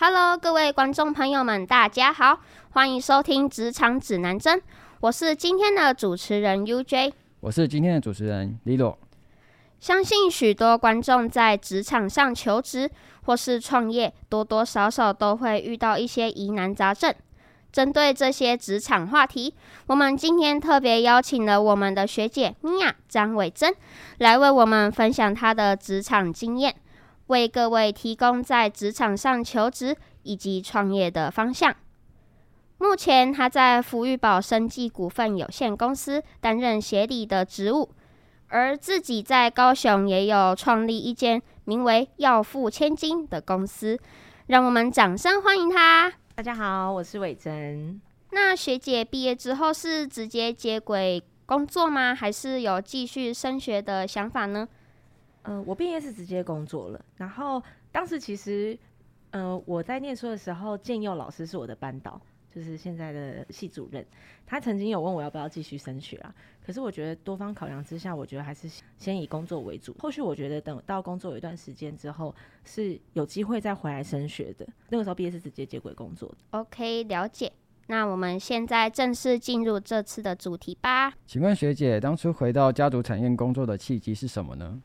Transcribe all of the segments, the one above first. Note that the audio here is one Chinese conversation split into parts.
Hello，各位观众朋友们，大家好，欢迎收听《职场指南针》，我是今天的主持人 UJ，我是今天的主持人 Lilo。相信许多观众在职场上求职或是创业，多多少少都会遇到一些疑难杂症。针对这些职场话题，我们今天特别邀请了我们的学姐米娅张伟珍来为我们分享她的职场经验。为各位提供在职场上求职以及创业的方向。目前，他在福裕宝生技股份有限公司担任协理的职务，而自己在高雄也有创立一间名为“要富千金”的公司。让我们掌声欢迎他！大家好，我是伟珍。那学姐毕业之后是直接接轨工作吗？还是有继续升学的想法呢？呃，我毕业是直接工作了，然后当时其实，呃，我在念书的时候，建佑老师是我的班导，就是现在的系主任，他曾经有问我要不要继续升学啊，可是我觉得多方考量之下，我觉得还是先以工作为主，后续我觉得等到工作有一段时间之后，是有机会再回来升学的。那个时候毕业是直接接轨工作的。OK，了解。那我们现在正式进入这次的主题吧。请问学姐，当初回到家族产业工作的契机是什么呢？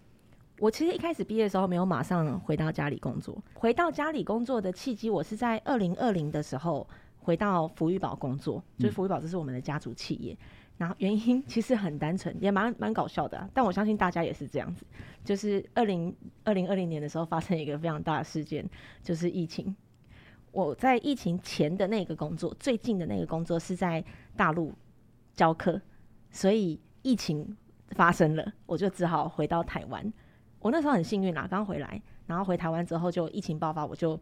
我其实一开始毕业的时候没有马上回到家里工作，回到家里工作的契机，我是在二零二零的时候回到福玉宝工作，就是福玉宝这是我们的家族企业。然后原因其实很单纯，也蛮蛮搞笑的啊，但我相信大家也是这样子，就是二零二零二零年的时候发生一个非常大的事件，就是疫情。我在疫情前的那个工作，最近的那个工作是在大陆教课，所以疫情发生了，我就只好回到台湾。我那时候很幸运啦，刚回来，然后回台湾之后就疫情爆发，我就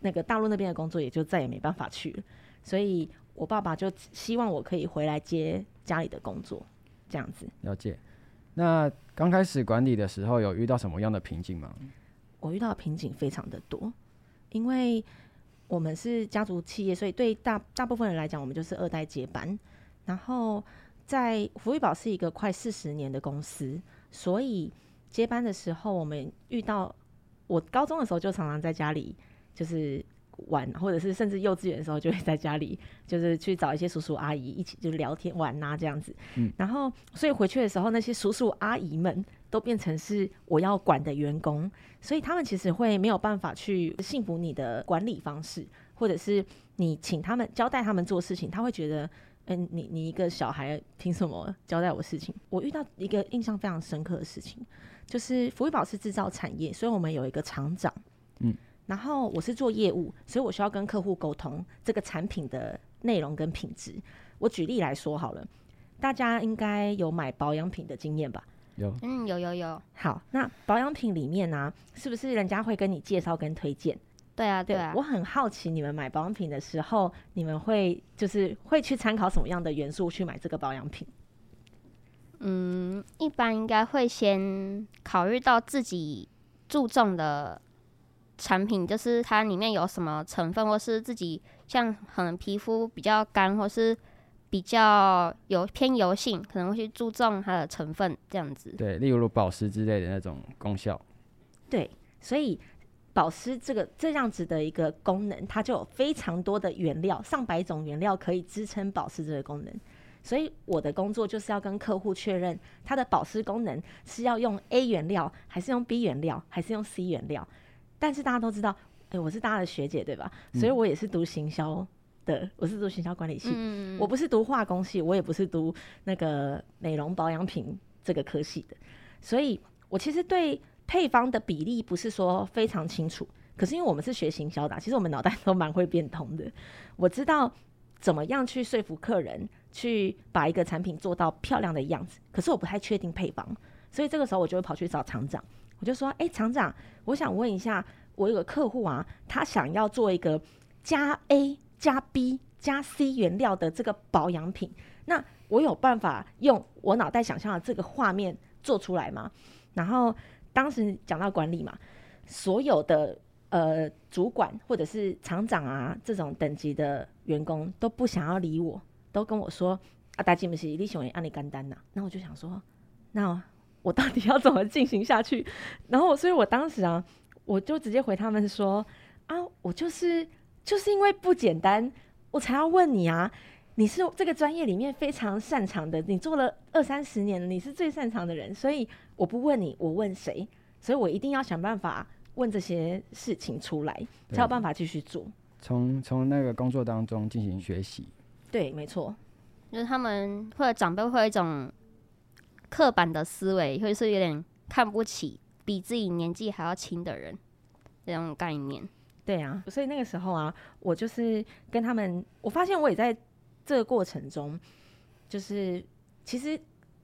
那个大陆那边的工作也就再也没办法去了，所以我爸爸就希望我可以回来接家里的工作，这样子。了解。那刚开始管理的时候有遇到什么样的瓶颈吗？我遇到的瓶颈非常的多，因为我们是家族企业，所以对大大部分人来讲，我们就是二代接班。然后在福瑞宝是一个快四十年的公司，所以。接班的时候，我们遇到我高中的时候就常常在家里就是玩，或者是甚至幼稚园的时候就会在家里就是去找一些叔叔阿姨一起就聊天玩啊这样子。嗯，然后所以回去的时候，那些叔叔阿姨们都变成是我要管的员工，所以他们其实会没有办法去信服你的管理方式，或者是你请他们交代他们做事情，他会觉得。嗯、欸，你你一个小孩凭什么交代我事情？我遇到一个印象非常深刻的事情，就是福裕宝是制造产业，所以我们有一个厂长，嗯，然后我是做业务，所以我需要跟客户沟通这个产品的内容跟品质。我举例来说好了，大家应该有买保养品的经验吧？有，嗯，有有有。好，那保养品里面呢、啊，是不是人家会跟你介绍跟推荐？对啊，对啊，我很好奇，你们买保养品的时候，你们会就是会去参考什么样的元素去买这个保养品？嗯，一般应该会先考虑到自己注重的产品，就是它里面有什么成分，或是自己像可能皮肤比较干，或是比较有偏油性，可能会去注重它的成分这样子。对，例如保湿之类的那种功效。对，所以。保湿这个这样子的一个功能，它就有非常多的原料，上百种原料可以支撑保湿这个功能。所以我的工作就是要跟客户确认，它的保湿功能是要用 A 原料，还是用 B 原料，还是用 C 原料。但是大家都知道，哎、欸，我是大家的学姐对吧？所以我也是读行销的，我是读行销管理系，嗯、我不是读化工系，我也不是读那个美容保养品这个科系的。所以我其实对。配方的比例不是说非常清楚，可是因为我们是学行销的啊，其实我们脑袋都蛮会变通的。我知道怎么样去说服客人去把一个产品做到漂亮的样子，可是我不太确定配方，所以这个时候我就会跑去找厂长，我就说：“哎，厂长，我想问一下，我有个客户啊，他想要做一个加 A 加 B 加 C 原料的这个保养品，那我有办法用我脑袋想象的这个画面做出来吗？”然后。当时讲到管理嘛，所有的呃主管或者是厂长啊这种等级的员工都不想要理我，都跟我说啊，大吉不是你喜欢按你干单呐。那我就想说，那我到底要怎么进行下去？然后，所以我当时啊，我就直接回他们说啊，我就是就是因为不简单，我才要问你啊。你是这个专业里面非常擅长的，你做了二三十年，你是最擅长的人，所以我不问你，我问谁？所以我一定要想办法问这些事情出来，才有办法继续做。从从那个工作当中进行学习。对，没错，就是他们或者长辈会有一种刻板的思维，或者是有点看不起比自己年纪还要轻的人这种概念。对啊，所以那个时候啊，我就是跟他们，我发现我也在。这个过程中，就是其实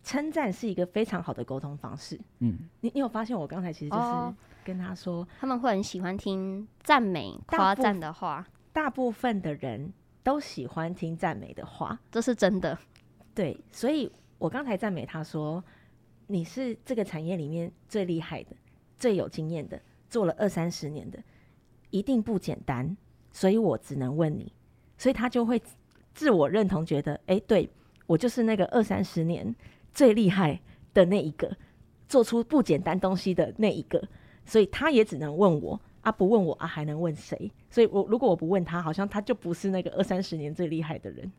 称赞是一个非常好的沟通方式。嗯，你你有发现我刚才其实就是跟他说，哦、他们会很喜欢听赞美、夸赞的话。大部分的人都喜欢听赞美的话，这是真的。对，所以我刚才赞美他说，你是这个产业里面最厉害的、最有经验的，做了二三十年的，一定不简单。所以我只能问你，所以他就会。自我认同，觉得哎、欸，对我就是那个二三十年最厉害的那一个，做出不简单东西的那一个，所以他也只能问我啊，不问我啊，还能问谁？所以我如果我不问他，好像他就不是那个二三十年最厉害的人。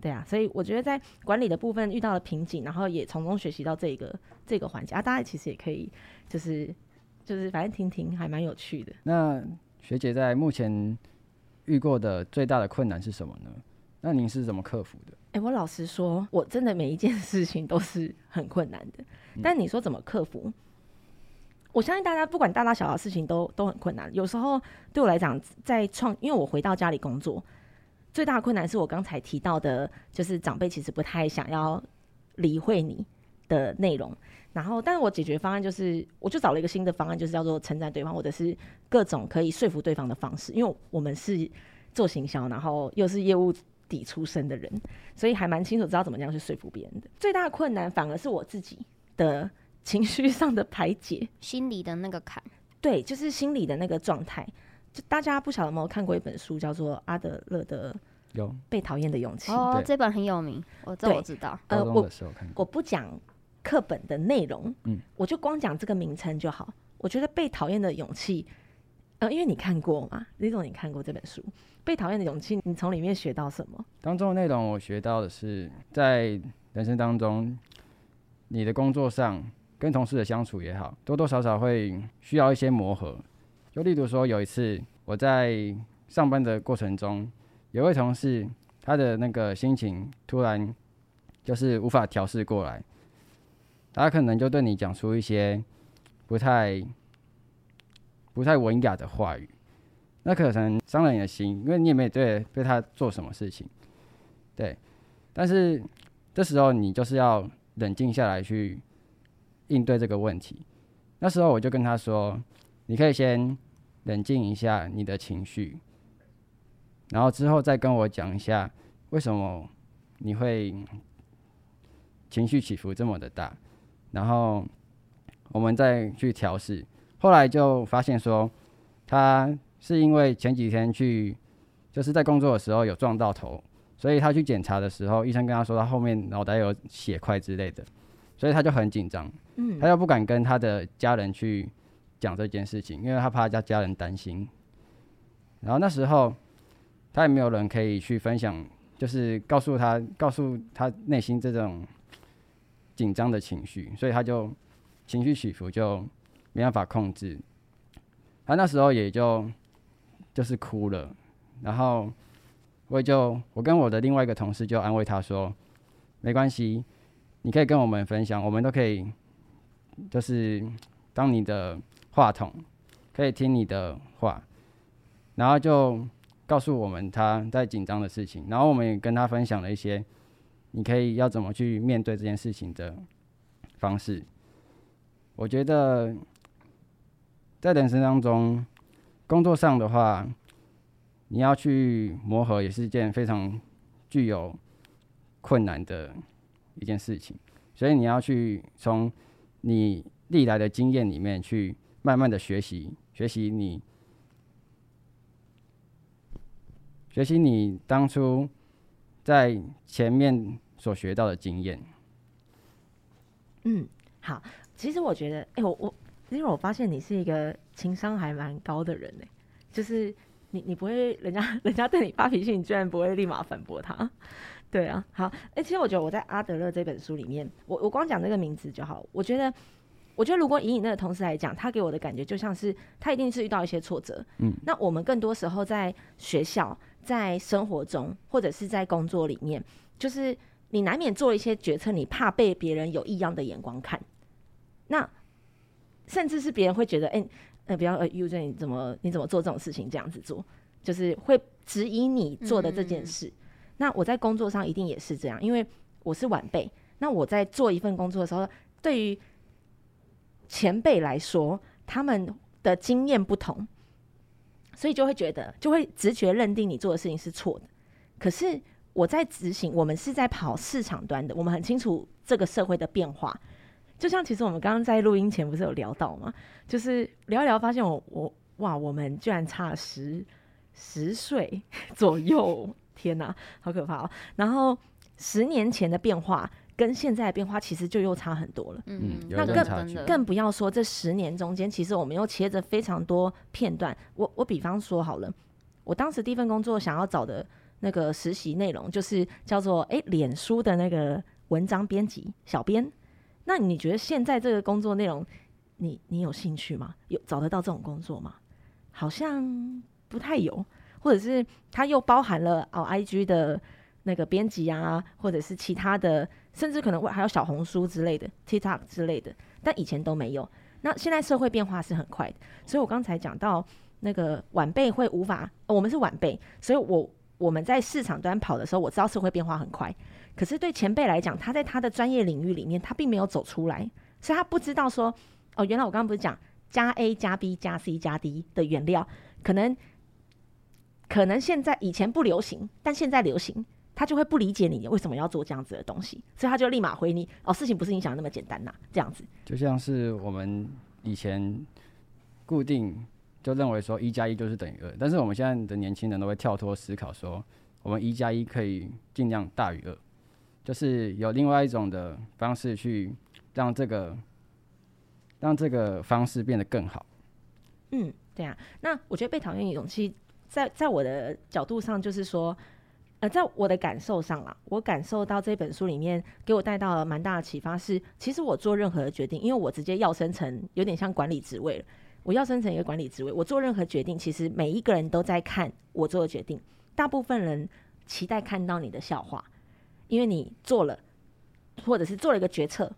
对啊，所以我觉得在管理的部分遇到了瓶颈，然后也从中学习到这个这个环节啊，大家其实也可以就是就是反正听听，还蛮有趣的。那学姐在目前遇过的最大的困难是什么呢？那您是怎么克服的？哎、欸，我老实说，我真的每一件事情都是很困难的。嗯、但你说怎么克服？我相信大家不管大大小小的事情都都很困难。有时候对我来讲，在创，因为我回到家里工作，最大的困难是我刚才提到的，就是长辈其实不太想要理会你的内容。然后，但是我解决方案就是，我就找了一个新的方案，就是叫做称赞对方，或者是各种可以说服对方的方式。因为我们是做行销，然后又是业务。底出身的人，所以还蛮清楚知道怎么样去说服别人的。最大的困难反而是我自己的情绪上的排解，心理的那个坎。对，就是心理的那个状态。就大家不晓得有没有看过一本书，叫做阿德勒的《有被讨厌的勇气》。哦，这本很有名，我这我知道。呃，我我不讲课本的内容，嗯，我就光讲这个名称就好。我觉得被讨厌的勇气。呃，因为你看过嘛，李总，你看过这本书《被讨厌的勇气》，你从里面学到什么？当中的内容，我学到的是，在人生当中，你的工作上跟同事的相处也好，多多少少会需要一些磨合。就例如说，有一次我在上班的过程中，有位同事，他的那个心情突然就是无法调试过来，他可能就对你讲出一些不太。不太文雅的话语，那可能伤了你的心，因为你也没对对他做什么事情，对。但是这时候你就是要冷静下来去应对这个问题。那时候我就跟他说：“你可以先冷静一下你的情绪，然后之后再跟我讲一下为什么你会情绪起伏这么的大，然后我们再去调试。”后来就发现说，他是因为前几天去，就是在工作的时候有撞到头，所以他去检查的时候，医生跟他说他后面脑袋有血块之类的，所以他就很紧张，嗯，他又不敢跟他的家人去讲这件事情，因为他怕他家人担心。然后那时候他也没有人可以去分享，就是告诉他，告诉他内心这种紧张的情绪，所以他就情绪起伏就。没办法控制，他那时候也就就是哭了，然后我也就我跟我的另外一个同事就安慰他说，没关系，你可以跟我们分享，我们都可以就是当你的话筒，可以听你的话，然后就告诉我们他在紧张的事情，然后我们也跟他分享了一些你可以要怎么去面对这件事情的方式，我觉得。在人生当中，工作上的话，你要去磨合，也是一件非常具有困难的一件事情。所以你要去从你历来的经验里面去慢慢的学习，学习你，学习你当初在前面所学到的经验。嗯，好，其实我觉得，哎、我我。因为我发现你是一个情商还蛮高的人呢，就是你你不会，人家人家对你发脾气，你居然不会立马反驳他。对啊，好，哎、欸，其实我觉得我在阿德勒这本书里面，我我光讲这个名字就好。我觉得，我觉得如果以你那个同事来讲，他给我的感觉就像是他一定是遇到一些挫折。嗯，那我们更多时候在学校、在生活中或者是在工作里面，就是你难免做一些决策，你怕被别人有异样的眼光看，那甚至是别人会觉得，哎、欸，呃，比方呃，Eugene 你怎么你怎么做这种事情这样子做，就是会质疑你做的这件事。嗯那我在工作上一定也是这样，因为我是晚辈。那我在做一份工作的时候，对于前辈来说，他们的经验不同，所以就会觉得，就会直觉认定你做的事情是错的。可是我在执行，我们是在跑市场端的，我们很清楚这个社会的变化。就像其实我们刚刚在录音前不是有聊到吗？就是聊一聊，发现我我哇，我们居然差十十岁 左右。天哪，好可怕哦！然后十年前的变化跟现在的变化其实就又差很多了。嗯，那更更不要说这十年中间，其实我们又切着非常多片段。我我比方说好了，我当时第一份工作想要找的那个实习内容，就是叫做诶，脸书的那个文章编辑小编。那你觉得现在这个工作内容，你你有兴趣吗？有找得到这种工作吗？好像不太有。或者是它又包含了哦，IG 的那个编辑啊，或者是其他的，甚至可能会还有小红书之类的、TikTok 之类的，但以前都没有。那现在社会变化是很快的，所以我刚才讲到那个晚辈会无法，我们是晚辈，所以我我们在市场端跑的时候，我知道社会变化很快。可是对前辈来讲，他在他的专业领域里面，他并没有走出来，所以他不知道说，哦，原来我刚刚不是讲加 A 加 B 加 C 加 D 的原料，可能。可能现在以前不流行，但现在流行，他就会不理解你为什么要做这样子的东西，所以他就立马回你哦，事情不是你想的那么简单呐，这样子。就像是我们以前固定就认为说一加一就是等于二，但是我们现在的年轻人都会跳脱思考，说我们一加一可以尽量大于二，就是有另外一种的方式去让这个让这个方式变得更好。嗯，对啊。那我觉得被讨厌的勇气。在在我的角度上，就是说，呃，在我的感受上啦，我感受到这本书里面给我带到了蛮大的启发是，其实我做任何的决定，因为我直接要升成有点像管理职位了，我要升成一个管理职位，我做任何决定，其实每一个人都在看我做的决定，大部分人期待看到你的笑话，因为你做了，或者是做了一个决策，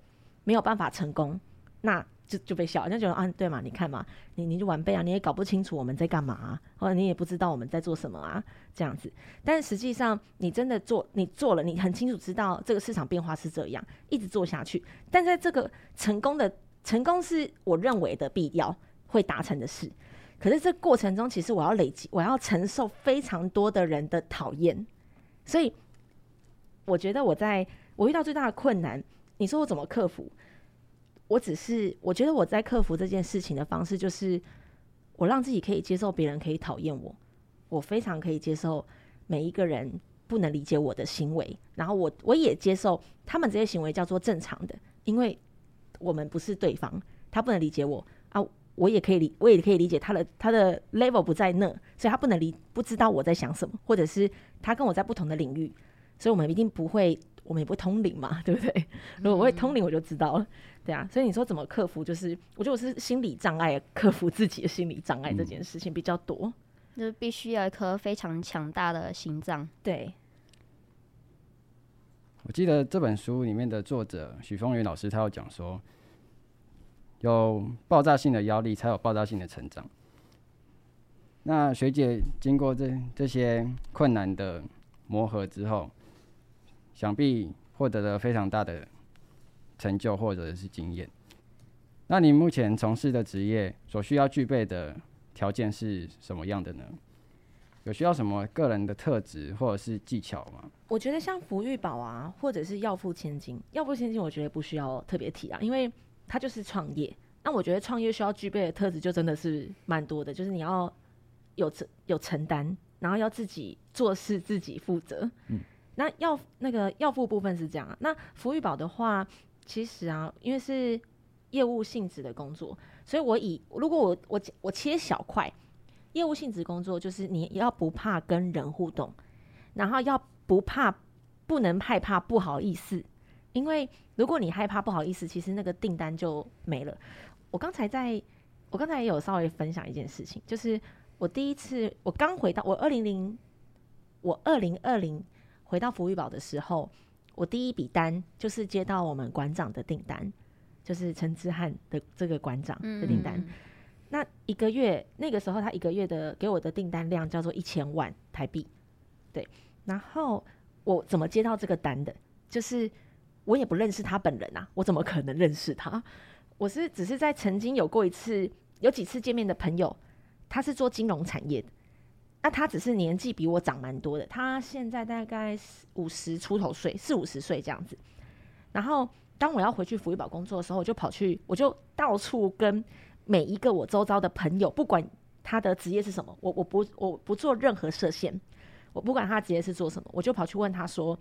没有办法成功，那。就就被笑，人家觉得啊，对嘛？你看嘛，你你就晚辈啊，你也搞不清楚我们在干嘛啊，或者你也不知道我们在做什么啊，这样子。但实际上，你真的做，你做了，你很清楚知道这个市场变化是这样，一直做下去。但在这个成功的成功是我认为的必要会达成的事，可是这过程中，其实我要累积，我要承受非常多的人的讨厌。所以，我觉得我在我遇到最大的困难，你说我怎么克服？我只是，我觉得我在克服这件事情的方式，就是我让自己可以接受别人可以讨厌我，我非常可以接受每一个人不能理解我的行为，然后我我也接受他们这些行为叫做正常的，因为我们不是对方，他不能理解我啊，我也可以理，我也可以理解他的他的 level 不在那，所以他不能理，不知道我在想什么，或者是他跟我在不同的领域，所以我们一定不会。我们也不会通灵嘛，对不对？如果我会通灵，我就知道了，对啊。所以你说怎么克服？就是我觉得我是心理障碍，克服自己的心理障碍这件事情比较多，就是必须要一颗非常强大的心脏。对。我记得这本书里面的作者许峰源老师，他有讲说，有爆炸性的压力，才有爆炸性的成长。那学姐经过这这些困难的磨合之后。想必获得了非常大的成就或者是经验。那你目前从事的职业所需要具备的条件是什么样的呢？有需要什么个人的特质或者是技巧吗？我觉得像福玉宝啊，或者是要富千金，要富千金，我觉得不需要特别提啊，因为它就是创业。那我觉得创业需要具备的特质就真的是蛮多的，就是你要有承有承担，然后要自己做事自己负责。嗯。那要那个要付部分是这样啊，那福玉宝的话，其实啊，因为是业务性质的工作，所以我以如果我我我切小块，业务性质工作就是你要不怕跟人互动，然后要不怕，不能害怕不好意思，因为如果你害怕不好意思，其实那个订单就没了。我刚才在，我刚才也有稍微分享一件事情，就是我第一次我刚回到我二零零，我二零二零回到福玉宝的时候，我第一笔单就是接到我们馆长的订单，就是陈之汉的这个馆长的订单。嗯嗯那一个月，那个时候他一个月的给我的订单量叫做一千万台币，对。然后我怎么接到这个单的？就是我也不认识他本人啊，我怎么可能认识他？我是只是在曾经有过一次，有几次见面的朋友，他是做金融产业的，那他只是年纪比我长蛮多的，他现在大概五十出头岁，四五十岁这样子。然后当我要回去福裕宝工作的时候，我就跑去，我就到处跟。每一个我周遭的朋友，不管他的职业是什么，我我不我不做任何设限，我不管他职业是做什么，我就跑去问他说：“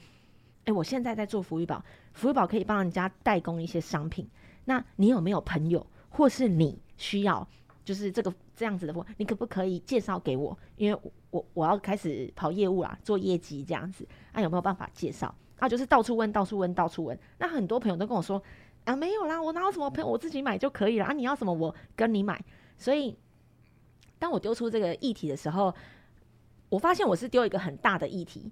诶，我现在在做福裕宝，福裕宝可以帮人家代工一些商品，那你有没有朋友，或是你需要，就是这个这样子的货，你可不可以介绍给我？因为我我要开始跑业务啦，做业绩这样子，那有没有办法介绍？啊，就是到处问，到处问，到处问。那很多朋友都跟我说。”啊，没有啦，我哪有什么朋友，我自己买就可以了啊！你要什么，我跟你买。所以，当我丢出这个议题的时候，我发现我是丢一个很大的议题。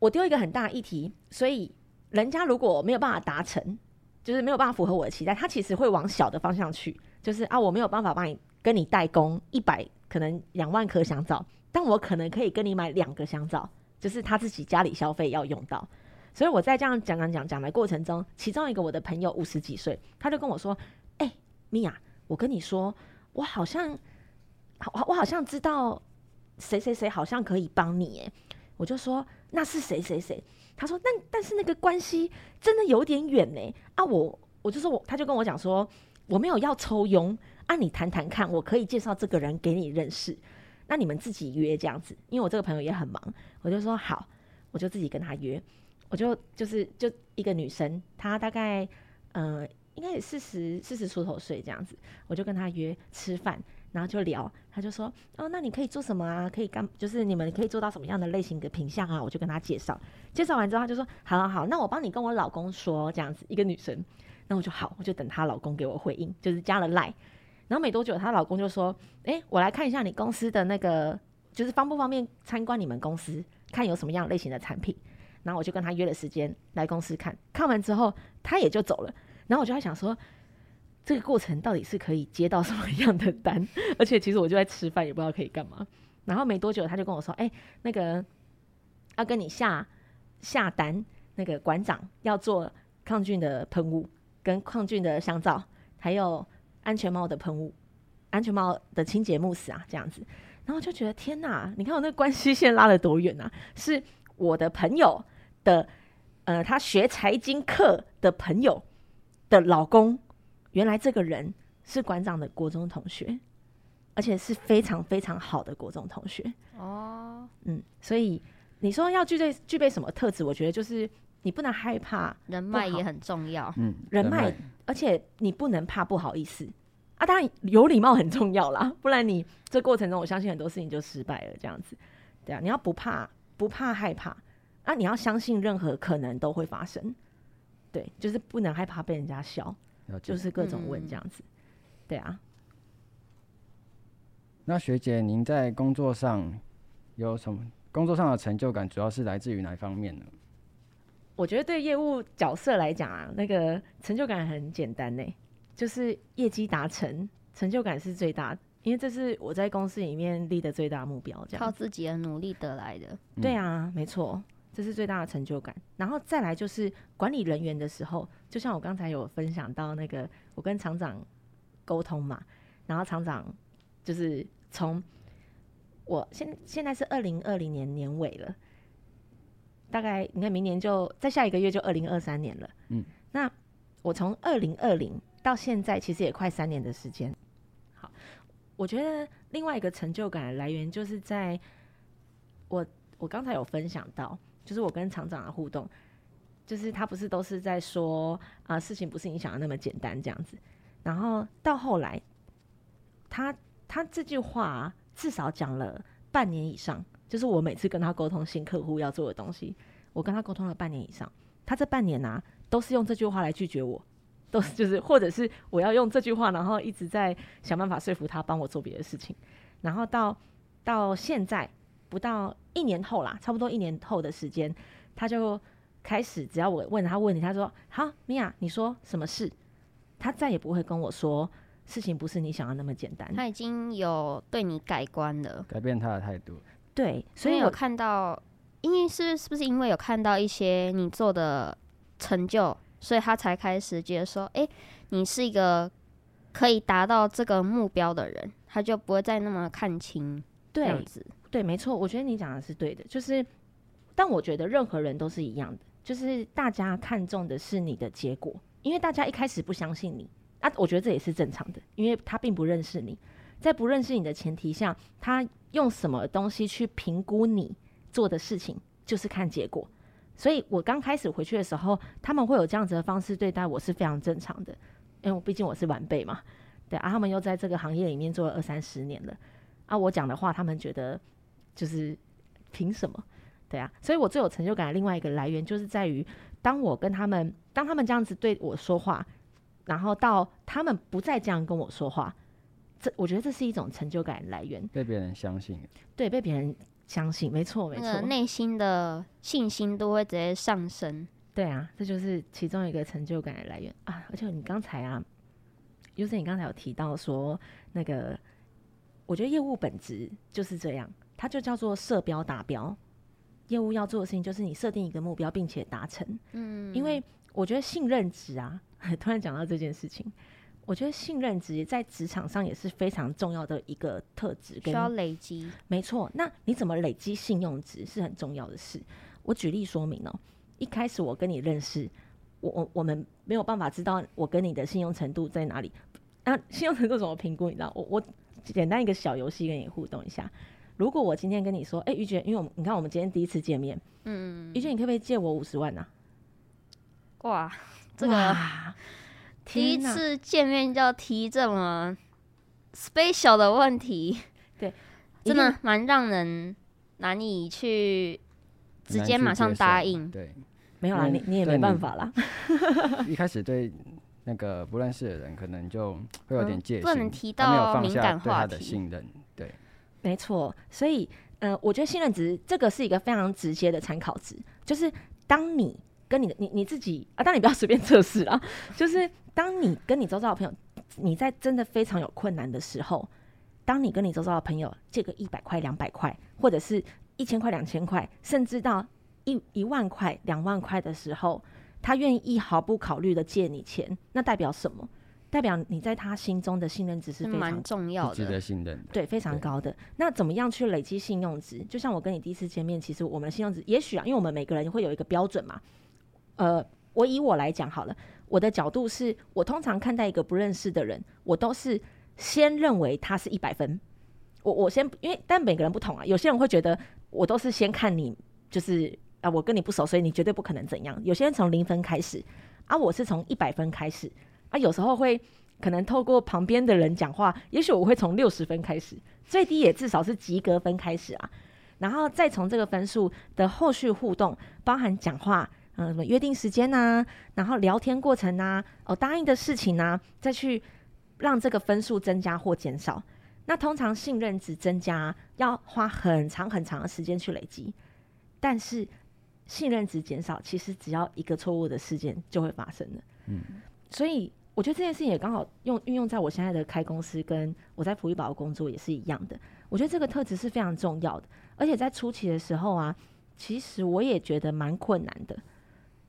我丢一个很大的议题，所以人家如果没有办法达成，就是没有办法符合我的期待，他其实会往小的方向去。就是啊，我没有办法帮你跟你代工一百，可能两万颗香皂，但我可能可以跟你买两个香皂，就是他自己家里消费要用到。所以我在这样讲讲讲讲的过程中，其中一个我的朋友五十几岁，他就跟我说：“哎、米娅，我跟你说，我好像，我我好像知道谁谁谁好像可以帮你。”哎，我就说：“那是谁谁谁？”他说：“那但是那个关系真的有点远呢。”啊，我我就说我，他就跟我讲说：“我没有要抽佣，啊，你谈谈看，我可以介绍这个人给你认识，那你们自己约这样子。”因为我这个朋友也很忙，我就说好，我就自己跟他约。我就就是就一个女生，她大概呃应该也四十四十出头岁这样子，我就跟她约吃饭，然后就聊，她就说哦，那你可以做什么啊？可以干就是你们可以做到什么样的类型的品相啊？我就跟她介绍，介绍完之后她就说好好好，那我帮你跟我老公说这样子，一个女生，那我就好，我就等她老公给我回应，就是加了赖，然后没多久她老公就说，哎，我来看一下你公司的那个，就是方不方便参观你们公司，看有什么样类型的产品。然后我就跟他约了时间来公司看，看完之后他也就走了。然后我就在想说，这个过程到底是可以接到什么样的单？而且其实我就在吃饭，也不知道可以干嘛。然后没多久他就跟我说：“哎，那个要跟你下下单，那个馆长要做抗菌的喷雾，跟抗菌的香皂，还有安全帽的喷雾，安全帽的清洁慕斯啊，这样子。”然后就觉得天哪，你看我那关系线拉了多远啊！是我的朋友。的，呃，他学财经课的朋友的老公，原来这个人是馆长的国中同学，而且是非常非常好的国中同学。哦，嗯，所以你说要具备具备什么特质？我觉得就是你不能害怕，人脉也很重要。嗯，人脉，而且你不能怕不好意思啊。当然有礼貌很重要啦，不然你这过程中，我相信很多事情就失败了。这样子，对啊，你要不怕，不怕害怕。啊，你要相信任何可能都会发生，对，就是不能害怕被人家笑，就是各种问这样子，嗯、对啊。那学姐，您在工作上有什么工作上的成就感？主要是来自于哪方面呢？我觉得对业务角色来讲啊，那个成就感很简单呢，就是业绩达成，成就感是最大的，因为这是我在公司里面立的最大目标，这样靠自己的努力得来的。对啊，没错。这是最大的成就感，然后再来就是管理人员的时候，就像我刚才有分享到那个，我跟厂长沟通嘛，然后厂长就是从我现现在是二零二零年年尾了，大概你看明年就在下一个月就二零二三年了，嗯，那我从二零二零到现在其实也快三年的时间，好，我觉得另外一个成就感的来源就是在我我刚才有分享到。就是我跟厂长的互动，就是他不是都是在说啊，事情不是你想的那么简单这样子。然后到后来，他他这句话至少讲了半年以上，就是我每次跟他沟通新客户要做的东西，我跟他沟通了半年以上。他这半年啊，都是用这句话来拒绝我，都是就是，或者是我要用这句话，然后一直在想办法说服他帮我做别的事情。然后到到现在不到一年后啦，差不多一年后的时间，他就开始只要我问他问题，他说：“好，米娅，你说什么事？”他再也不会跟我说事情不是你想要那么简单。他已经有对你改观了，改变他的态度。对，所以有看到。因为是是不是因为有看到一些你做的成就，所以他才开始觉得说，哎、欸，你是一个可以达到这个目标的人，他就不会再那么看轻这样子。对，对，没错，我觉得你讲的是对的。就是，但我觉得任何人都是一样的，就是大家看重的是你的结果，因为大家一开始不相信你啊，我觉得这也是正常的，因为他并不认识你，在不认识你的前提下，他用什么东西去评估你？做的事情就是看结果，所以我刚开始回去的时候，他们会有这样子的方式对待我是非常正常的，因为毕竟我是晚辈嘛，对啊，他们又在这个行业里面做了二三十年了，啊，我讲的话他们觉得就是凭什么？对啊，所以我最有成就感的另外一个来源就是在于，当我跟他们，当他们这样子对我说话，然后到他们不再这样跟我说话，这我觉得这是一种成就感来源，被别人相信，对，被别人。相信，没错，没错，内心的信心都会直接上升。对啊，这就是其中一个成就感的来源啊！而且你刚才啊，就是你刚才有提到说，那个我觉得业务本质就是这样，它就叫做设标达标。业务要做的事情就是你设定一个目标，并且达成。嗯，因为我觉得信任值啊，突然讲到这件事情。我觉得信任值在职场上也是非常重要的一个特质，需要累积。没错，那你怎么累积信用值是很重要的事。我举例说明哦，一开始我跟你认识，我我我们没有办法知道我跟你的信用程度在哪里。那信用程度怎么评估？你知道，我我简单一个小游戏跟你互动一下。如果我今天跟你说，哎，于娟，因为我们你看我们今天第一次见面，嗯，于娟，你可不可以借我五十万呢？哇，这个。第一次见面就要提这么 special 的问题，对，真的蛮让人难以去直接马上答应。对，没有啦，你你也没办法啦。一开始对那个不认识的人，可能就会有点戒心，不能提到敏感话题。信任，对，没错。所以，呃，我觉得信任值这个是一个非常直接的参考值，就是当你跟你的你你自己啊，当你不要随便测试啊，就是。当你跟你周遭的朋友，你在真的非常有困难的时候，当你跟你周遭的朋友借个一百块、两百块，或者是一千块、两千块，甚至到一一万块、两万块的时候，他愿意毫不考虑的借你钱，那代表什么？代表你在他心中的信任值是非常重要的，值得信任，对，非常高的。那怎么样去累积信用值？就像我跟你第一次见面，其实我们的信用值，也许啊，因为我们每个人会有一个标准嘛。呃，我以我来讲好了。我的角度是，我通常看待一个不认识的人，我都是先认为他是一百分。我我先，因为但每个人不同啊，有些人会觉得我都是先看你，就是啊，我跟你不熟，所以你绝对不可能怎样。有些人从零分开始，啊，我是从一百分开始，啊，有时候会可能透过旁边的人讲话，也许我会从六十分开始，最低也至少是及格分开始啊，然后再从这个分数的后续互动，包含讲话。嗯，什么约定时间呐、啊，然后聊天过程呐、啊，哦，答应的事情呐、啊，再去让这个分数增加或减少。那通常信任值增加要花很长很长的时间去累积，但是信任值减少，其实只要一个错误的事件就会发生了。嗯，所以我觉得这件事情也刚好用运用在我现在的开公司，跟我在福利保工作也是一样的。我觉得这个特质是非常重要的，而且在初期的时候啊，其实我也觉得蛮困难的。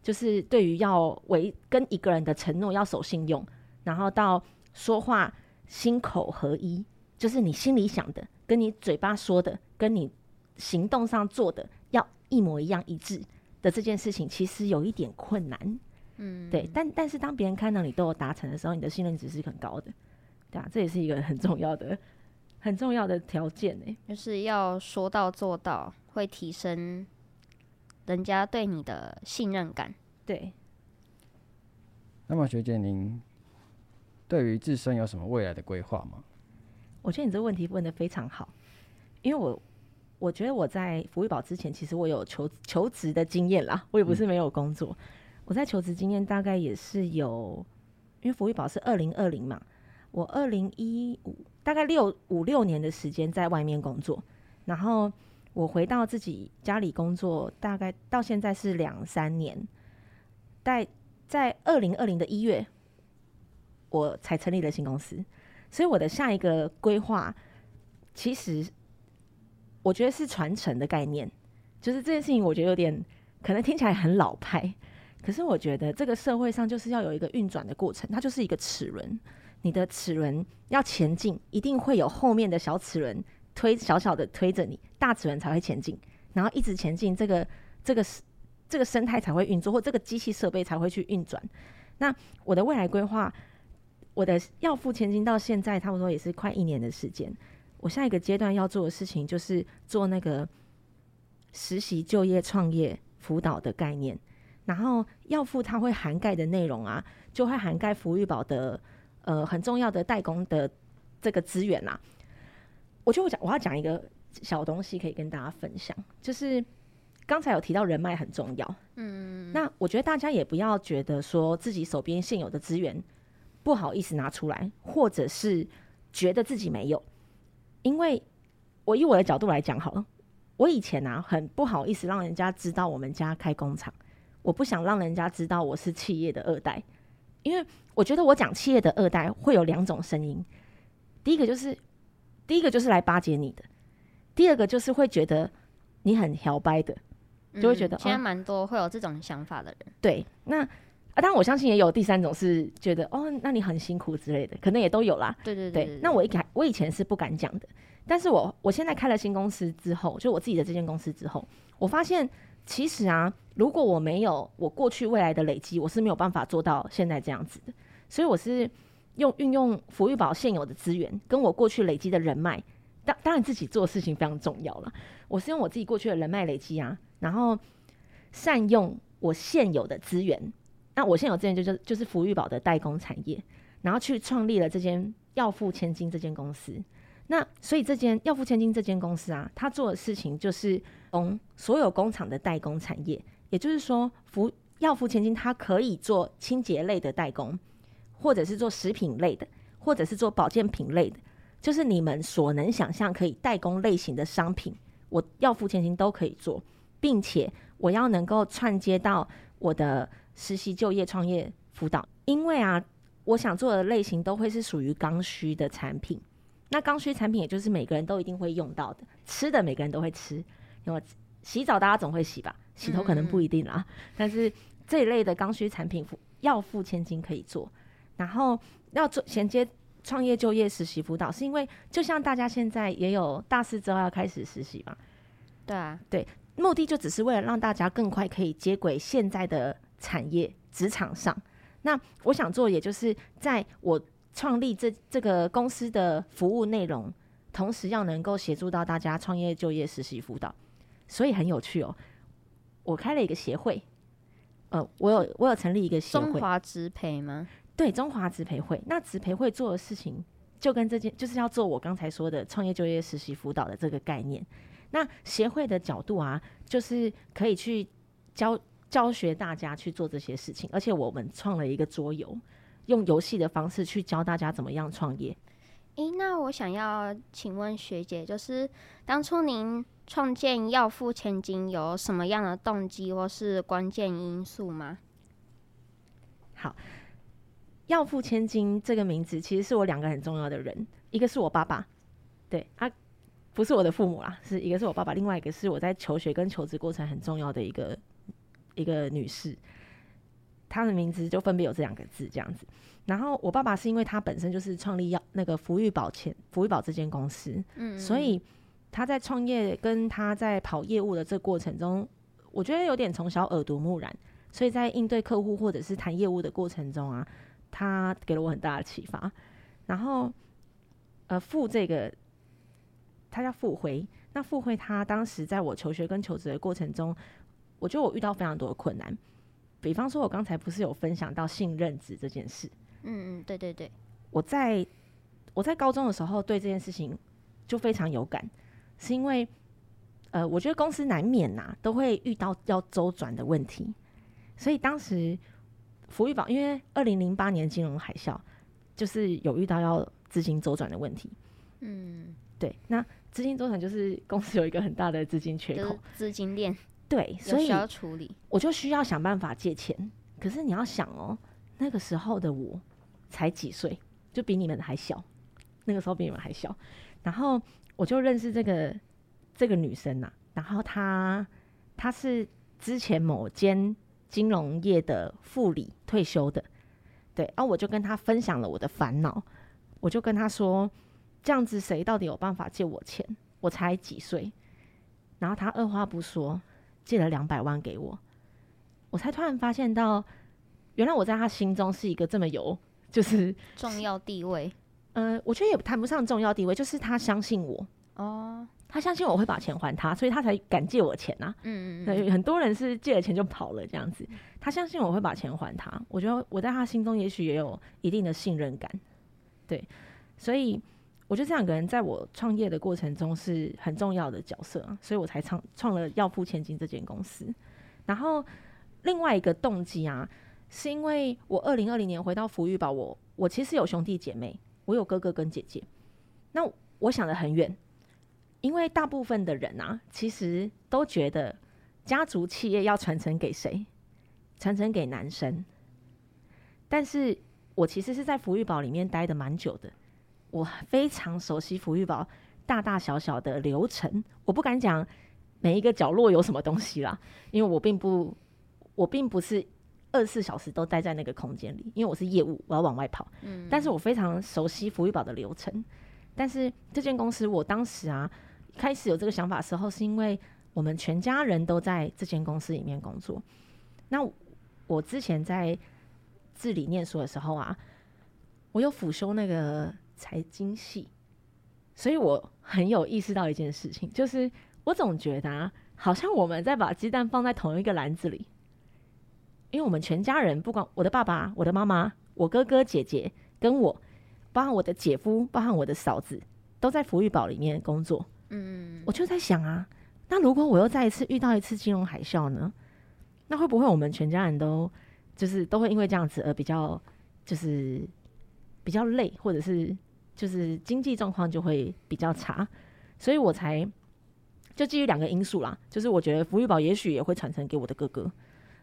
就是对于要为跟一个人的承诺要守信用，然后到说话心口合一，就是你心里想的跟你嘴巴说的跟你行动上做的要一模一样一致的这件事情，其实有一点困难。嗯，对。但但是当别人看到你都有达成的时候，你的信任值是很高的，对啊，这也是一个很重要的很重要的条件呢，就是要说到做到，会提升。人家对你的信任感，对。那么学姐，您对于自身有什么未来的规划吗？我觉得你这个问题问的非常好。因为我我觉得我在福裕宝之前，其实我有求求职的经验啦，我也不是没有工作。嗯、我在求职经验大概也是有，因为福裕宝是二零二零嘛，我二零一五大概六五六年的时间在外面工作，然后我回到自己家里工作，大概到现在是两三年，在在二零二零的一月，我才成立了新公司，所以我的下一个规划，其实我觉得是传承的概念，就是这件事情，我觉得有点可能听起来很老派，可是我觉得这个社会上就是要有一个运转的过程，它就是一个齿轮，你的齿轮要前进，一定会有后面的小齿轮推小小的推着你，大齿轮才会前进，然后一直前进，这个这个这个生态才会运作，或这个机器设备才会去运转。那我的未来规划。我的要付千金到现在差不多也是快一年的时间。我下一个阶段要做的事情就是做那个实习、就业、创业辅导的概念。然后要付它会涵盖的内容啊，就会涵盖福裕宝的呃很重要的代工的这个资源啦。我就讲我要讲一个小东西可以跟大家分享，就是刚才有提到人脉很重要。嗯，那我觉得大家也不要觉得说自己手边现有的资源。不好意思拿出来，或者是觉得自己没有，因为我以我的角度来讲好了，我以前啊很不好意思让人家知道我们家开工厂，我不想让人家知道我是企业的二代，因为我觉得我讲企业的二代会有两种声音，第一个就是第一个就是来巴结你的，第二个就是会觉得你很摇摆的，就会觉得、嗯、现在蛮多会有这种想法的人，哦、对，那。啊，当然我相信也有第三种是觉得哦，那你很辛苦之类的，可能也都有啦。对对对，对，对。那我一开我以前是不敢讲的，但是我我现在开了新公司之后，就我自己的这间公司之后，我发现其实啊，如果我没有我过去未来的累积，我是没有办法做到现在这样子的。所以我是用运用福裕宝现有的资源，跟我过去累积的人脉，当当然自己做事情非常重要了。我是用我自己过去的人脉累积啊，然后善用我现有的资源。那我现有资源就是就是福裕宝的代工产业，然后去创立了这间要付千金这间公司。那所以这间要付千金这间公司啊，他做的事情就是从所有工厂的代工产业，也就是说福要付千金它可以做清洁类的代工，或者是做食品类的，或者是做保健品类的，就是你们所能想象可以代工类型的商品，我要付千金都可以做，并且我要能够串接到我的。实习、就业、创业辅导，因为啊，我想做的类型都会是属于刚需的产品。那刚需产品，也就是每个人都一定会用到的，吃的每个人都会吃。因为洗澡大家总会洗吧，洗头可能不一定啦。嗯嗯，但是这一类的刚需产品，要付千金可以做。然后要做衔接创业、就业、实习辅导，是因为就像大家现在也有大四之后要开始实习嘛？对啊，对，目的就只是为了让大家更快可以接轨现在的。产业职场上，那我想做，也就是在我创立这这个公司的服务内容，同时要能够协助到大家创业、就业、实习辅导，所以很有趣哦。我开了一个协会，呃，我有我有成立一个协会，中华职培吗？对，中华职培会。那职培会做的事情，就跟这件就是要做我刚才说的创业、就业、实习辅导的这个概念。那协会的角度啊，就是可以去教。教学大家去做这些事情，而且我们创了一个桌游，用游戏的方式去教大家怎么样创业。诶，那我想要请问学姐，就是当初您创建要付千金有什么样的动机或是关键因素吗？好，要付千金这个名字其实是我两个很重要的人，一个是我爸爸，对，啊不是我的父母啦，是一个是我爸爸，另外一个是我在求学跟求职过程很重要的一个。一个女士，她的名字就分别有这两个字这样子。然后我爸爸是因为他本身就是创立要那个福裕宝前福裕宝这间公司，嗯，嗯，所以他在创业跟他在跑业务的这过程中，我觉得有点从小耳濡目染，所以在应对客户或者是谈业务的过程中啊，他给了我很大的启发。然后，呃，傅这个他叫傅辉，那傅辉他当时在我求学跟求职的过程中。我觉得我遇到非常多的困难，比方说，我刚才不是有分享到性认知这件事？嗯嗯，对对对。我在我在高中的时候对这件事情就非常有感，是因为，呃，我觉得公司难免呐、啊，都会遇到要周转的问题，所以当时福裕宝因为二零零八年金融海啸，就是有遇到要资金周转的问题。嗯，对，那资金周转就是公司有一个很大的资金缺口，资金链。对，所以需要处理，我就需要想办法借钱。可是你要想哦，那个时候的我才几岁，就比你们还小，那个时候比你们还小。然后我就认识这个这个女生呐、啊，然后她她是之前某间金融业的副理退休的，对，然后我就跟他分享了我的烦恼，我就跟他说，这样子谁到底有办法借我钱？我才几岁，然后他二话不说。借了两百万给我，我才突然发现到，原来我在他心中是一个这么有就是重要地位。呃，我觉得也谈不上重要地位，就是他相信我哦，他相信我会把钱还他，所以他才敢借我钱啊。嗯嗯，很多人是借了钱就跑了这样子，他相信我会把钱还他，我觉得我在他心中也许也有一定的信任感。对，所以。我觉得这两个人在我创业的过程中是很重要的角色啊，所以我才创创了要付千金这间公司。然后另外一个动机啊，是因为我二零二零年回到福玉宝，我我其实有兄弟姐妹，我有哥哥跟姐姐。那我想的很远，因为大部分的人啊，其实都觉得家族企业要传承给谁？传承给男生。但是我其实是在福玉宝里面待的蛮久的。我非常熟悉福玉宝大大小小的流程，我不敢讲每一个角落有什么东西啦，因为我并不，我并不是二十四小时都待在那个空间里，因为我是业务，我要往外跑。嗯，但是我非常熟悉福玉宝的流程。但是这间公司，我当时啊，开始有这个想法的时候，是因为我们全家人都在这间公司里面工作。那我之前在致理念书的时候啊，我有辅修那个。财经系，所以我很有意识到一件事情，就是我总觉得啊，好像我们在把鸡蛋放在同一个篮子里，因为我们全家人，不管我的爸爸、我的妈妈、我哥哥姐姐跟我，包含我的姐夫、包含我的嫂子，都在福裕宝里面工作。嗯，我就在想啊，那如果我又再一次遇到一次金融海啸呢？那会不会我们全家人都就是都会因为这样子而比较就是？比较累，或者是就是经济状况就会比较差，所以我才就基于两个因素啦，就是我觉得福玉宝也许也会传承给我的哥哥，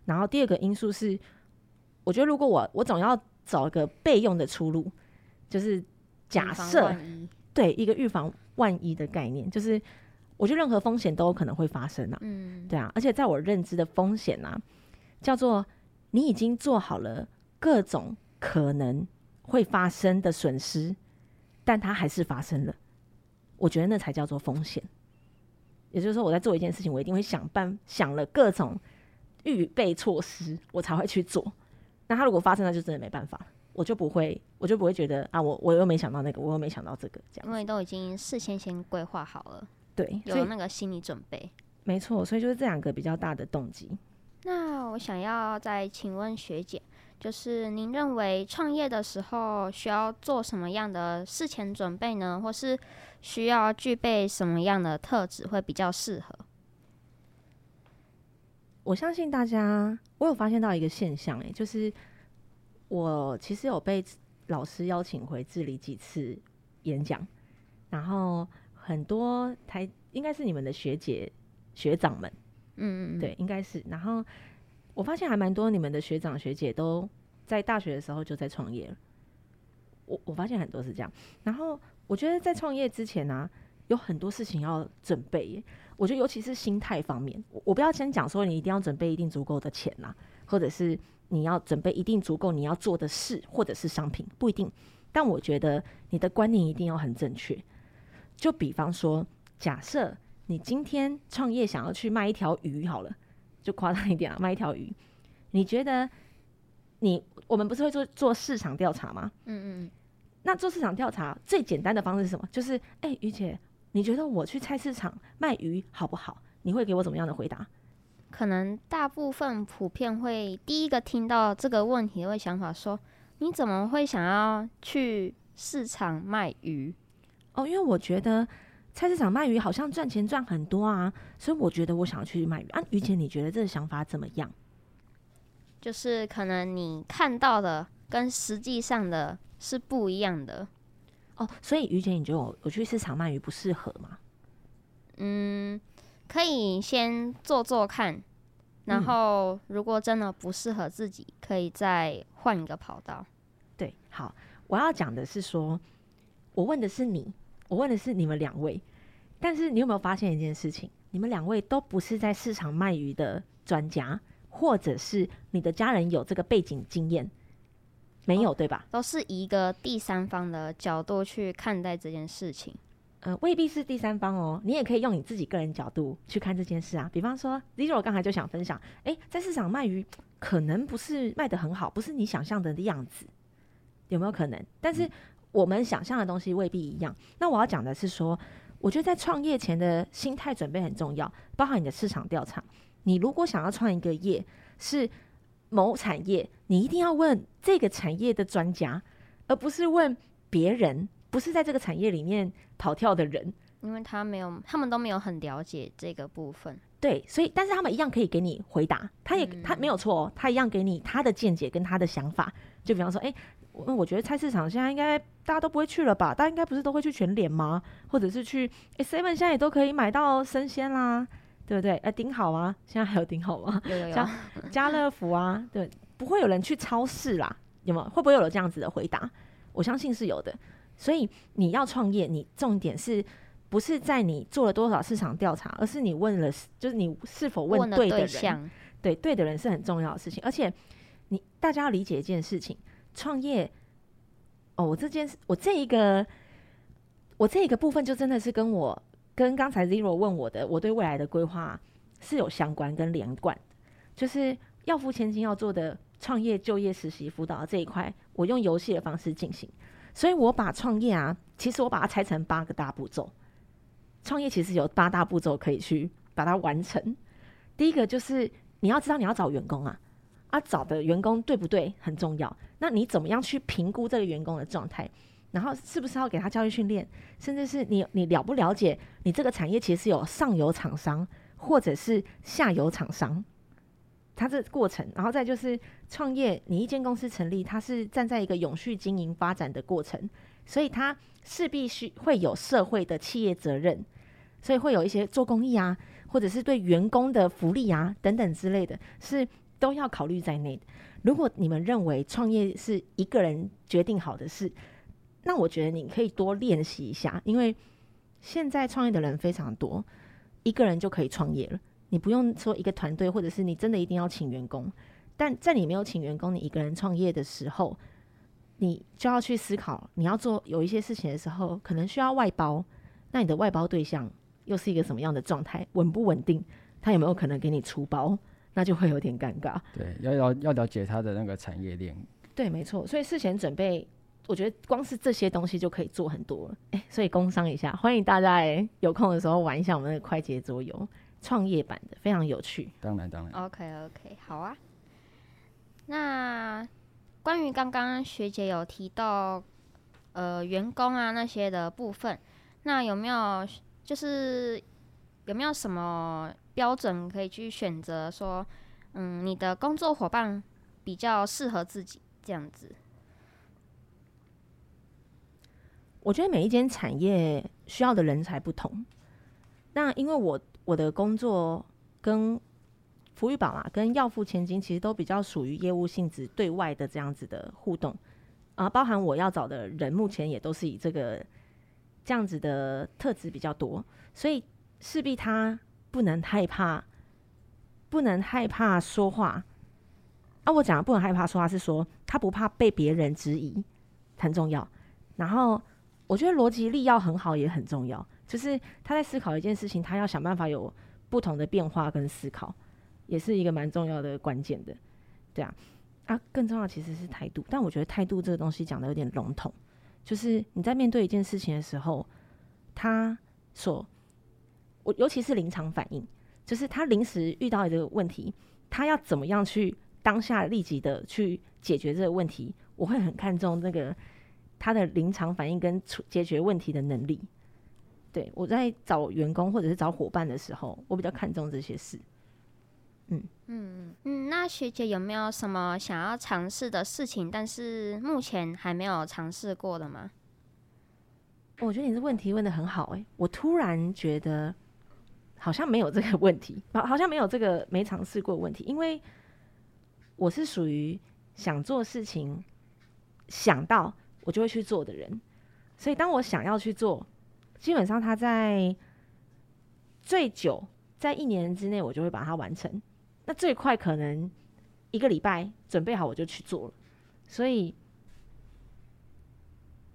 然后第二个因素是，我觉得如果我我总要找一个备用的出路，就是假设对一个预防万一的概念，就是我觉得任何风险都有可能会发生啊，嗯，对啊，而且在我认知的风险啊，叫做你已经做好了各种可能。会发生的损失，但它还是发生了。我觉得那才叫做风险。也就是说，我在做一件事情，我一定会想办想了各种预备措施，我才会去做。那它如果发生了，就真的没办法，我就不会，我就不会觉得啊，我我又没想到那个，我又没想到这个，这样。因为都已经事先先规划好了，对，有那个心理准备。没错，所以就是这两个比较大的动机。那我想要再请问学姐。就是您认为创业的时候需要做什么样的事前准备呢？或是需要具备什么样的特质会比较适合？我相信大家，我有发现到一个现象，诶，就是我其实有被老师邀请回智理几次演讲，然后很多台应该是你们的学姐学长们，嗯嗯，对，应该是，然后。我发现还蛮多你们的学长学姐都在大学的时候就在创业了。我我发现很多是这样。然后我觉得在创业之前呢、啊，有很多事情要准备。我觉得尤其是心态方面，我不要先讲说你一定要准备一定足够的钱啦，或者是你要准备一定足够你要做的事或者是商品，不一定。但我觉得你的观念一定要很正确。就比方说，假设你今天创业想要去卖一条鱼好了。就夸张一点啊，卖一条鱼。你觉得你我们不是会做做市场调查吗？嗯嗯。那做市场调查最简单的方式是什么？就是哎，于姐，你觉得我去菜市场卖鱼好不好？你会给我怎么样的回答？可能大部分普遍会第一个听到这个问题会想法说：你怎么会想要去市场卖鱼？哦，因为我觉得菜市场卖鱼好像赚钱赚很多啊，所以我觉得我想要去卖鱼啊。于姐，你觉得这个想法怎么样？就是可能你看到的跟实际上的是不一样的哦。所以于姐，你觉得我我去市场卖鱼不适合吗？嗯，可以先做做看，然后如果真的不适合自己，可以再换一个跑道。对，好，我要讲的是说，我问的是你，我问的是你们两位，但是你有没有发现一件事情？你们两位都不是在市场卖鱼的专家，或者是你的家人有这个背景经验，没有，哦，对吧？都是以一个第三方的角度去看待这件事情。呃，未必是第三方哦，你也可以用你自己个人角度去看这件事啊。比方说，Zero 刚才就想分享，诶，在市场卖鱼可能不是卖的很好，不是你想象的样子，有没有可能？但是我们想象的东西未必一样。那我要讲的是说，我觉得在创业前的心态准备很重要，包含你的市场调查。你如果想要创一个业，是某产业，你一定要问这个产业的专家，而不是问别人。不是在这个产业里面跑跳的人，因为他没有，他们都没有很了解这个部分。对，所以但是他们一样可以给你回答，他也、嗯、他没有错，他一样给你他的见解跟他的想法。就比方说，哎、欸，我我觉得菜市场现在应该大家都不会去了吧？大家应该不是都会去全联吗？或者是去哎 Seven、欸、现在也都可以买到生鲜啦，对不对？哎、欸，顶好啊，现在还有顶好吗？有有有。家家乐福啊，对，不会有人去超市啦，有没有？会不会有这样子的回答？我相信是有的。所以你要创业，你重点是不是在你做了多少市场调查，而是你问了，就是你是否问对的人，对，对，对的人是很重要的事情。而且你大家要理解一件事情，创业哦，我这件事，我这一个，我这一个部分就真的是跟我跟刚才 Zero 问我的，我对未来的规划是有相关跟连贯，就是要付千金要做的创业、就业、实习、辅导这一块，我用游戏的方式进行。所以我把创业啊，其实我把它拆成八个大步骤。创业其实有八大步骤可以去把它完成。第一个就是你要知道你要找员工啊，啊找的员工对不对很重要。那你怎么样去评估这个员工的状态？然后是不是要给他教育训练？甚至是你你了不了解你这个产业其实有上游厂商或者是下游厂商？它这过程，然后再就是创业，你一间公司成立，它是站在一个永续经营发展的过程，所以它势必是会有社会的企业责任，所以会有一些做公益啊，或者是对员工的福利啊等等之类的，是都要考虑在内的。如果你们认为创业是一个人决定好的事，那我觉得你可以多练习一下，因为现在创业的人非常多，一个人就可以创业了。你不用说一个团队，或者是你真的一定要请员工，但在你没有请员工，你一个人创业的时候，你就要去思考，你要做有一些事情的时候，可能需要外包，那你的外包对象又是一个什么样的状态？稳不稳定？他有没有可能给你出包？那就会有点尴尬。对，要要要了解他的那个产业链。对，没错。所以事前准备，我觉得光是这些东西就可以做很多了。哎，所以工商一下，欢迎大家哎有空的时候玩一下我们的快捷桌游。创业版的非常有趣，当然当然。OK OK，好啊。那关于刚刚学姐有提到，呃，员工啊那些的部分，那有没有就是有没有什么标准可以去选择说，嗯，你的工作伙伴比较适合自己这样子？我觉得每一间产业需要的人才不同，那因为我。我的工作跟福裕宝嘛，跟要付千金其实都比较属于业务性质，对外的这样子的互动啊，包含我要找的人，目前也都是以这个这样子的特质比较多，所以势必他不能害怕，不能害怕说话。啊，我讲不能害怕说话，是说他不怕被别人质疑，很重要。然后我觉得逻辑力要很好，也很重要。就是他在思考一件事情，他要想办法有不同的变化跟思考，也是一个蛮重要的关键的，对啊，啊，更重要其实是态度，但我觉得态度这个东西讲的有点笼统，就是你在面对一件事情的时候，他所我尤其是临场反应，就是他临时遇到一个问题，他要怎么样去当下立即的去解决这个问题，我会很看重那个他的临场反应跟处解决问题的能力。对，我在找员工或者是找伙伴的时候，我比较看重这些事。嗯嗯嗯，那学姐有没有什么想要尝试的事情，但是目前还没有尝试过的吗？我觉得你这问题问的很好，欸，诶，我突然觉得好像没有这个问题，好，好像没有这个没尝试过的问题，因为我是属于想做事情想到我就会去做的人，所以当我想要去做，基本上他在最久在一年之内，我就会把它完成。那最快可能一个礼拜准备好我就去做了，所以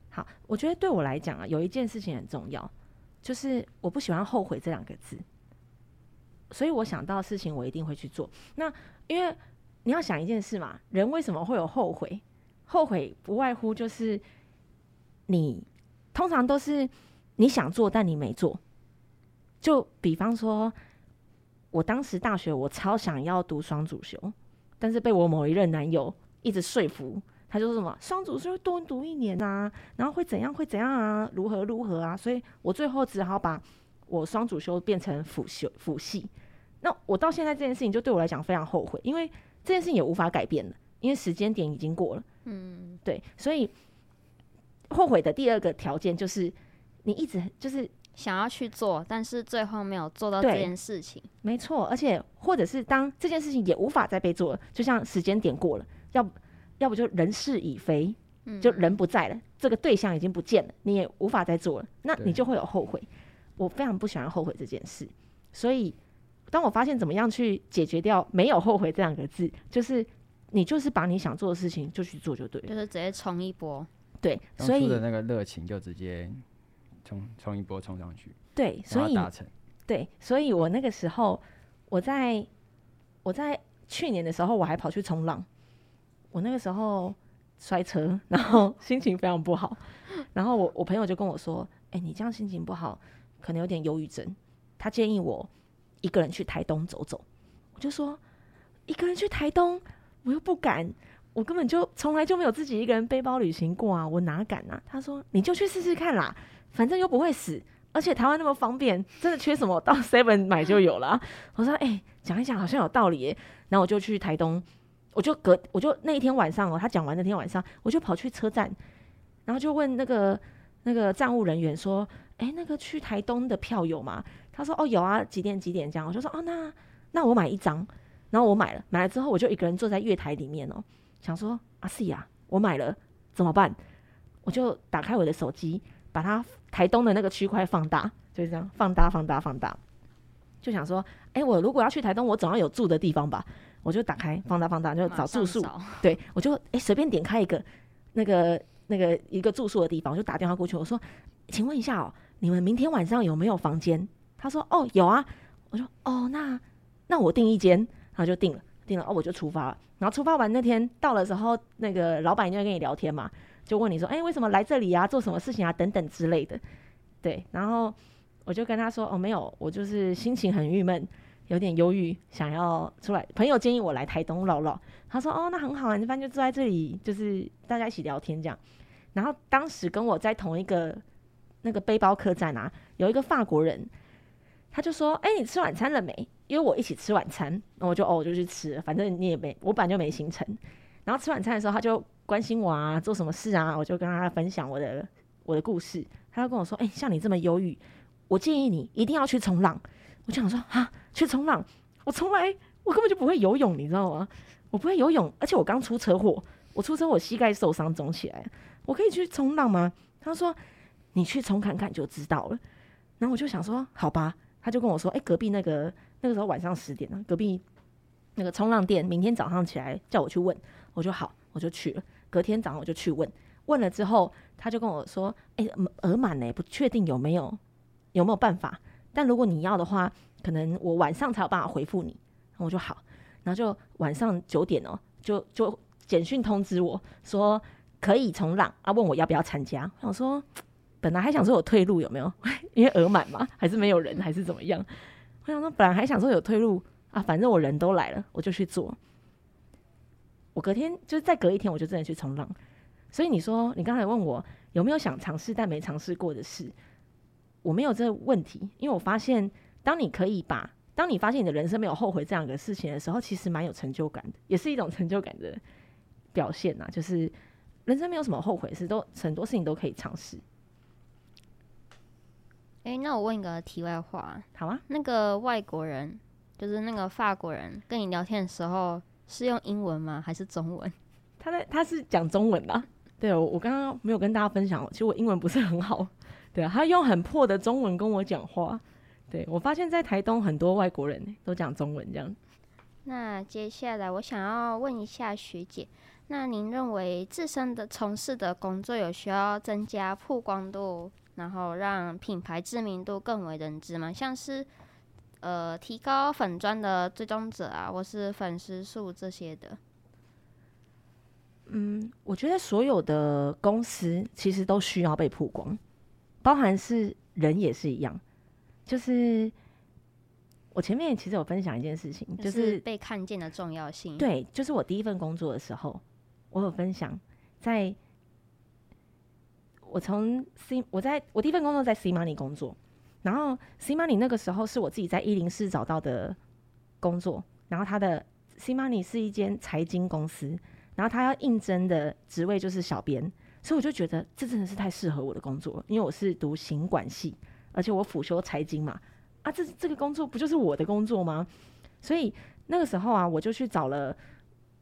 好，我觉得对我来讲啊，有一件事情很重要，就是我不喜欢后悔这两个字，所以我想到事情我一定会去做。那因为你要想一件事嘛，人为什么会有后悔？后悔不外乎就是你通常都是你想做但你没做，就比方说。我当时大学，我超想要读双主修，但是被我某一任男友一直说服，他就说什么双主修多读一年啊，然后会怎样会怎样啊，如何如何啊，所以我最后只好把我双主修变成辅修辅系。那我到现在这件事情就对我来讲非常后悔，因为这件事情也无法改变了，因为时间点已经过了。嗯，对，所以后悔的第二个条件就是你一直就是。想要去做，但是最后没有做到这件事情。没错，而且或者是当这件事情也无法再被做了，就像时间点过了，要要不就人事已非，嗯，就人不在了，这个对象已经不见了，你也无法再做了，那你就会有后悔。我非常不喜欢后悔这件事，所以当我发现怎么样去解决掉没有后悔这两个字，就是你就是把你想做的事情就去做就对了，就是直接冲一波。对，所以的那个热情就直接。冲冲一波冲上去，对，所以对，所以我那个时候，我在我在去年的时候，我还跑去冲浪。我那个时候摔车，然后心情非常不好。然后我我朋友就跟我说：“哎、欸，你这样心情不好，可能有点忧郁症。”他建议我一个人去台东走走。我就说：“一个人去台东，我又不敢，我根本就从来就没有自己一个人背包旅行过啊，我哪敢啊？”他说：“你就去试试看啦。”反正又不会死，而且台湾那么方便，真的缺什么到 Seven 买就有了。我说，哎、欸，讲一讲好像有道理耶。然后我就去台东，我就隔，我就那一天晚上哦，他讲完那天晚上，我就跑去车站，然后就问那个那个站务人员说，哎、欸，那个去台东的票有吗？他说，哦，有啊，几点几点这样。我就说，哦，那那我买一张。然后我买了，买了之后我就一个人坐在月台里面哦，想说，啊，是呀，我买了怎么办？我就打开我的手机。把它台东的那个区块放大，就是这样放大、放大、放大，就想说，哎、欸，我如果要去台东，我总要有住的地方吧？我就打开放大、放大，就找住宿。对，我就哎随、欸、便点开一个那个那个一个住宿的地方，我就打电话过去，我说，请问一下哦，你们明天晚上有没有房间？他说，哦，有啊。我说，哦，那那我订一间，然后就订了，订了哦，我就出发了。然后出发完那天到了时候，那个老板就会跟你聊天嘛。就问你说，哎、为什么来这里啊？做什么事情啊？等等之类的，对。然后我就跟他说，哦，没有，我就是心情很郁闷，有点忧郁，想要出来。朋友建议我来台东绕绕。他说，哦，那很好啊，你反正就坐在这里，就是大家一起聊天这样。然后当时跟我在同一个那个背包客栈啊，有一个法国人，他就说，哎、你吃晚餐了没？因为我一起吃晚餐，那我就哦，我就去吃，反正你也没，我本来就没行程。然后吃晚餐的时候，他就。关心我啊，做什么事啊？我就跟他分享我的我的故事。他就跟我说：“哎、像你这么忧郁，我建议你一定要去冲浪。”我就想说：“啊，去冲浪？我从来我根本就不会游泳，你知道吗？我不会游泳，而且我刚出车祸，我出车祸膝盖受伤肿起来，我可以去冲浪吗？”他说：“你去冲看看就知道了。”然后我就想说：“好吧。”他就跟我说：“哎、隔壁那个那个时候晚上十点了，隔壁那个冲浪店明天早上起来叫我去问。”我就好，我就去了。隔天早上我就去问，问了之后，他就跟我说：“哎、欸，额满呢，不确定有没有有没有办法。但如果你要的话，可能我晚上才有办法回复你。”我就好，然后就晚上九点哦、就就简讯通知我说可以冲浪啊，问我要不要参加。我想说，本来还想说有退路有没有？因为额满嘛，还是没有人，还是怎么样？我想说，本来还想说有退路啊，反正我人都来了，我就去做。我隔天就是再隔一天，我就真的去冲浪。所以你说，你刚才问我有没有想尝试但没尝试过的事，我没有这个问题，因为我发现，当你可以把，当你发现你的人生没有后悔这样一个事情的时候，其实蛮有成就感的，也是一种成就感的表现呐。就是人生没有什么后悔的事，都很多事情都可以尝试。哎、欸，那我问一个题外话，好啊。那个外国人，就是那个法国人，跟你聊天的时候是用英文吗？还是中文？他在他是讲中文的。对，我我刚刚没有跟大家分享，其实我英文不是很好。对啊，他用很破的中文跟我讲话。对，我发现在台东很多外国人都讲中文这样。那接下来我想要问一下学姐，那您认为自身的从事的工作有需要增加曝光度？然后让品牌知名度更为人知吗，像是呃提高粉砖的追踪者啊，或是粉丝数这些的。嗯，我觉得所有的公司其实都需要被曝光，包含是人也是一样。就是我前面其实有分享一件事情，就是、就是被看见的重要性。对，就是我第一份工作的时候，我有分享在。我从 C，我在我第一份工作在 C Money 工作，然后 C Money 那个时候是我自己在一零四找到的工作，然后他的 C Money 是一间财经公司，然后他要应征的职位就是小编，所以我就觉得这真的是太适合我的工作，因为我是读行管系，而且我辅修财经嘛，啊，这这个工作不就是我的工作吗？所以那个时候啊，我就去找了。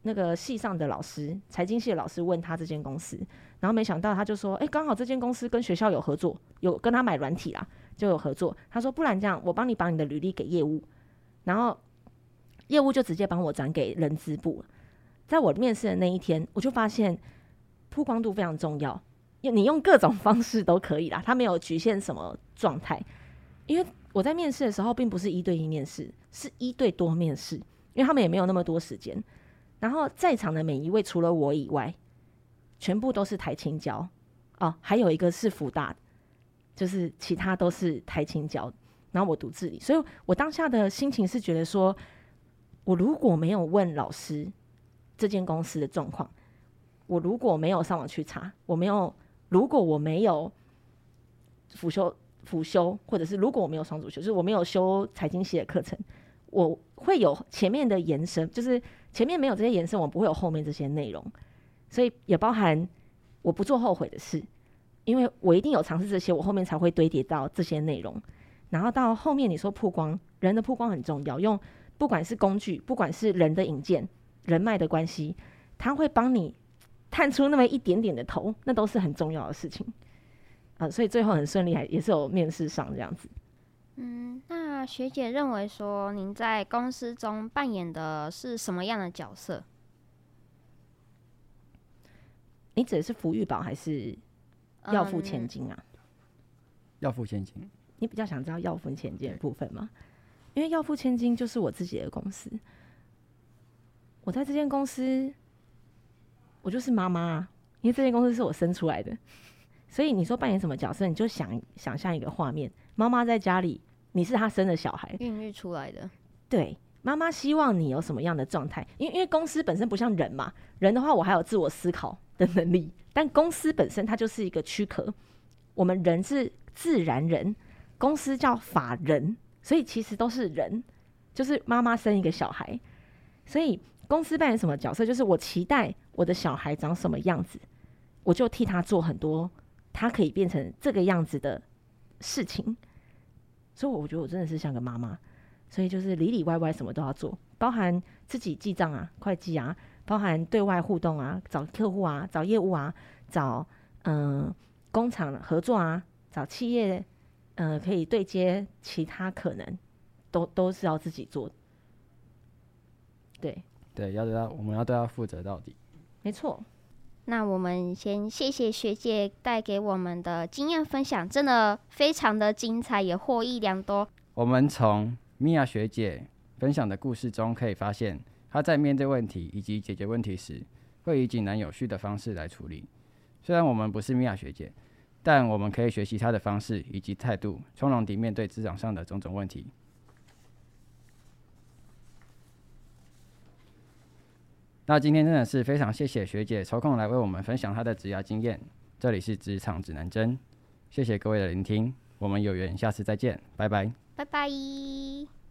那个系上的老师，财经系的老师问他这间公司，然后没想到他就说：“哎、刚好这间公司跟学校有合作，有跟他买软体啦，就有合作。”他说：“不然这样，我帮你把你的履历给业务，然后业务就直接帮我转给人资部。”在我面试的那一天，我就发现曝光度非常重要，你用各种方式都可以啦，他没有局限什么状态。因为我在面试的时候，并不是一对一面试，是一对多面试，因为他们也没有那么多时间。然后在场的每一位，除了我以外，全部都是台青交哦，还有一个是福大，就是其他都是台青交。然后我读治理，所以我当下的心情是觉得说，我如果没有问老师这间公司的状况，我如果没有上网去查，我没有，如果我没有辅修辅修，或者是如果我没有双主修，就是我没有修财经系的课程，我会有前面的延伸，就是。前面没有这些延伸，我不会有后面这些内容，所以也包含我不做后悔的事，因为我一定有尝试这些，我后面才会堆叠到这些内容。然后到后面你说曝光，人的曝光很重要，用不管是工具，不管是人的引荐、人脉的关系，他会帮你探出那么一点点的头，那都是很重要的事情。啊、所以最后很顺利，还也是有面试上这样子。嗯，那学姐认为说，您在公司中扮演的是什么样的角色？你指的是福裕宝还是要付千金啊？要付千金。你比较想知道要付千金的部分吗？因为要付千金就是我自己的公司，我在这间公司，我就是妈妈啊，因为这间公司是我生出来的。所以你说扮演什么角色，你就想想象一个画面：妈妈在家里，你是她生的小孩，孕育出来的。对，妈妈希望你有什么样的状态？因为因为公司本身不像人嘛，人的话我还有自我思考的能力，但公司本身它就是一个躯壳。我们人是自然人，公司叫法人，所以其实都是人。就是妈妈生一个小孩，所以公司扮演什么角色？就是我期待我的小孩长什么样子，我就替他做很多。他可以变成这个样子的事情，所以我觉得我真的是像个妈妈，所以就是里里外外什么都要做，包含自己记账啊、会计啊，包含对外互动啊、找客户啊、找业务啊、找嗯、呃、工厂合作啊、找企业嗯、呃、可以对接其他可能，都都是要自己做。对对，要对他，我们要对他负责到底。没错。那我们先谢谢学姐带给我们的经验分享，真的非常的精彩，也获益良多。我们从米娅学姐分享的故事中可以发现，她在面对问题以及解决问题时，会以井然有序的方式来处理。虽然我们不是米娅学姐，但我们可以学习她的方式以及态度，从容地面对职场上的种种问题。那今天真的是非常谢谢学姐抽空来为我们分享她的职涯经验。这里是职场指南针，谢谢各位的聆听。我们有缘下次再见，拜拜，拜拜。